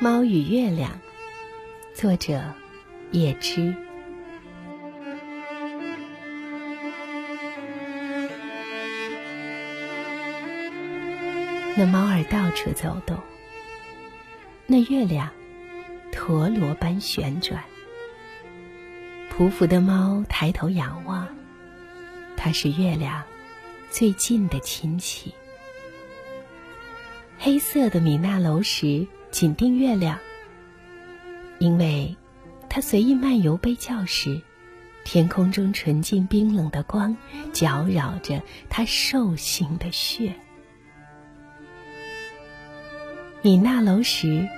猫与月亮》，作者叶芝。那猫儿到处走动，那月亮陀螺般旋转。匍匐的猫抬头仰望，它是月亮最近的亲戚。黑色的米纳楼石紧盯月亮，因为它随意漫游被叫时，天空中纯净冰冷的光搅扰着它兽性的血。米纳楼石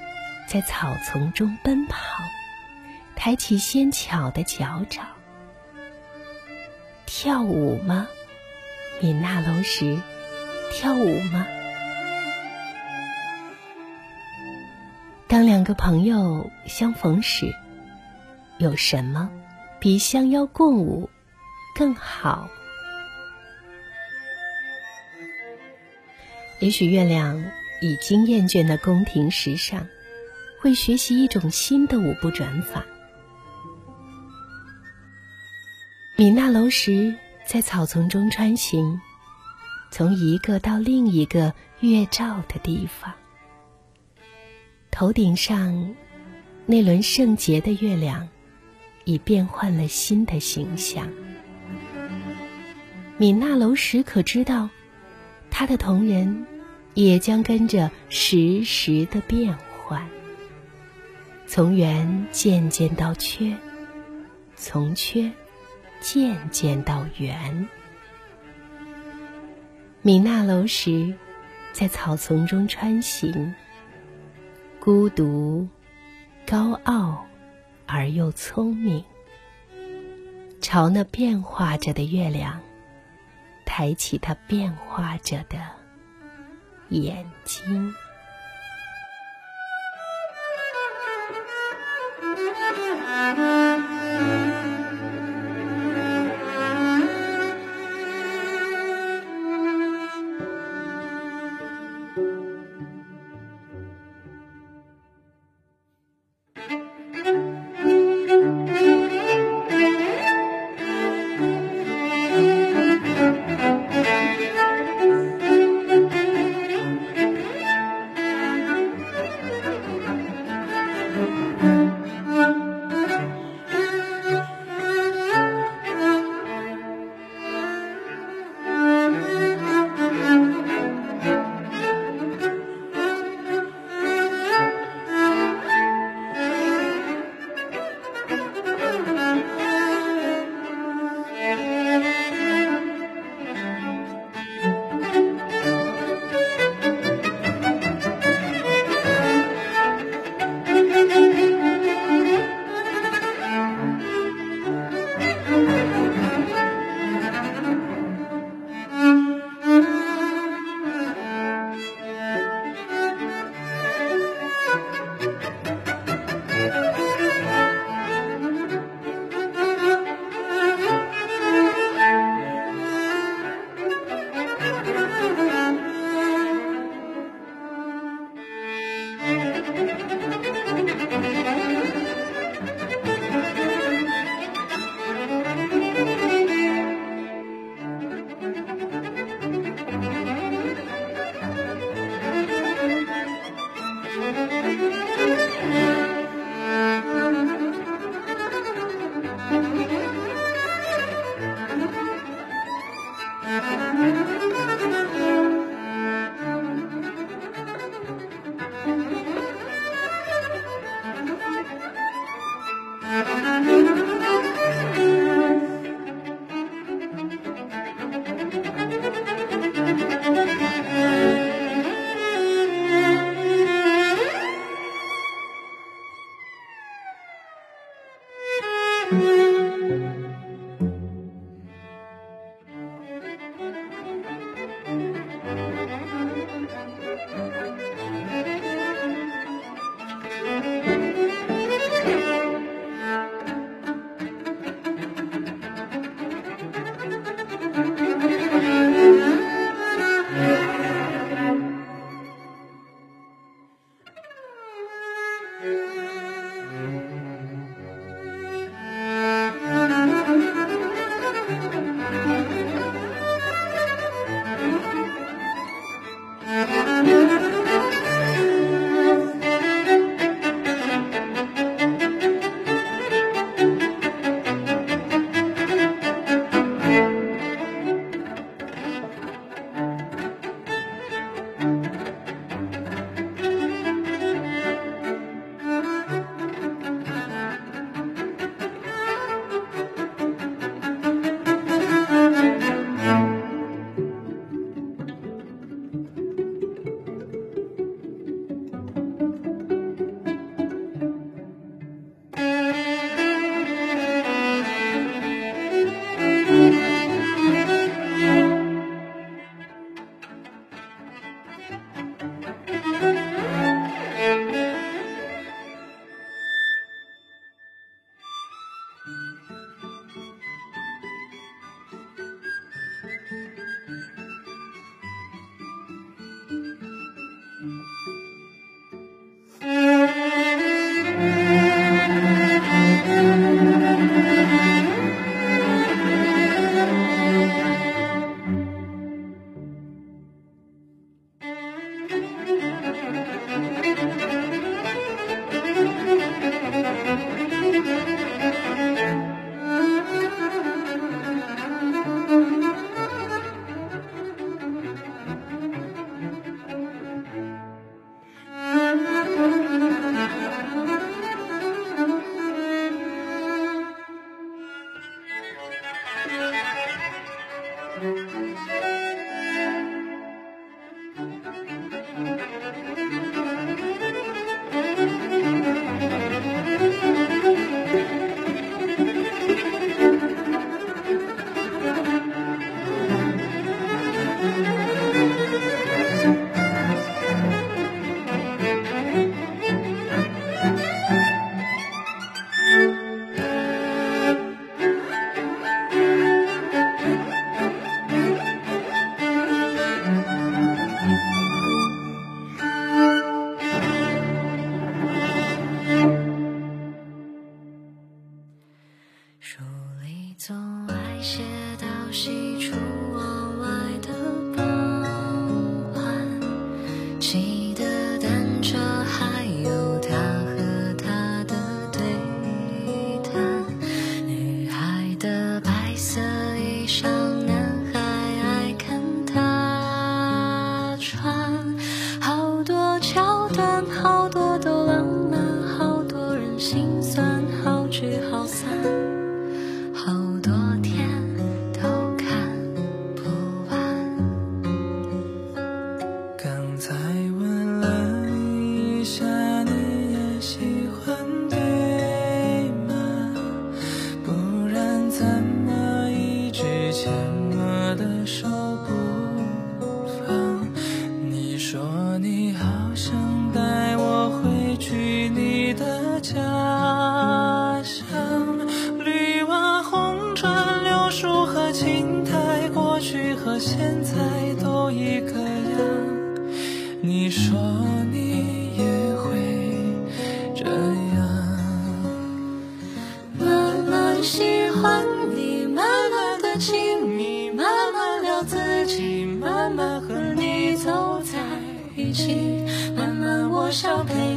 在草丛中奔跑，抬起纤巧的脚掌。跳舞吗？米纳楼石跳舞吗？当两个朋友相逢时，有什么比相邀共舞更好？也许月亮已经厌倦了宫廷时尚，会学习一种新的舞步转法。米娜楼石在草丛中穿行，从一个到另一个月照的地方。头顶上那轮圣洁的月亮，已变换了新的形象。米纳楼石可知道，他的同人也将跟着时时的变换，从圆渐渐到缺，从缺渐渐到圆。米纳楼石在草丛中穿行。孤独、高傲而又聪明，朝那变化着的月亮，抬起它变化着的眼睛。thank you Música 散慢我想配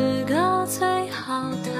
是个最好的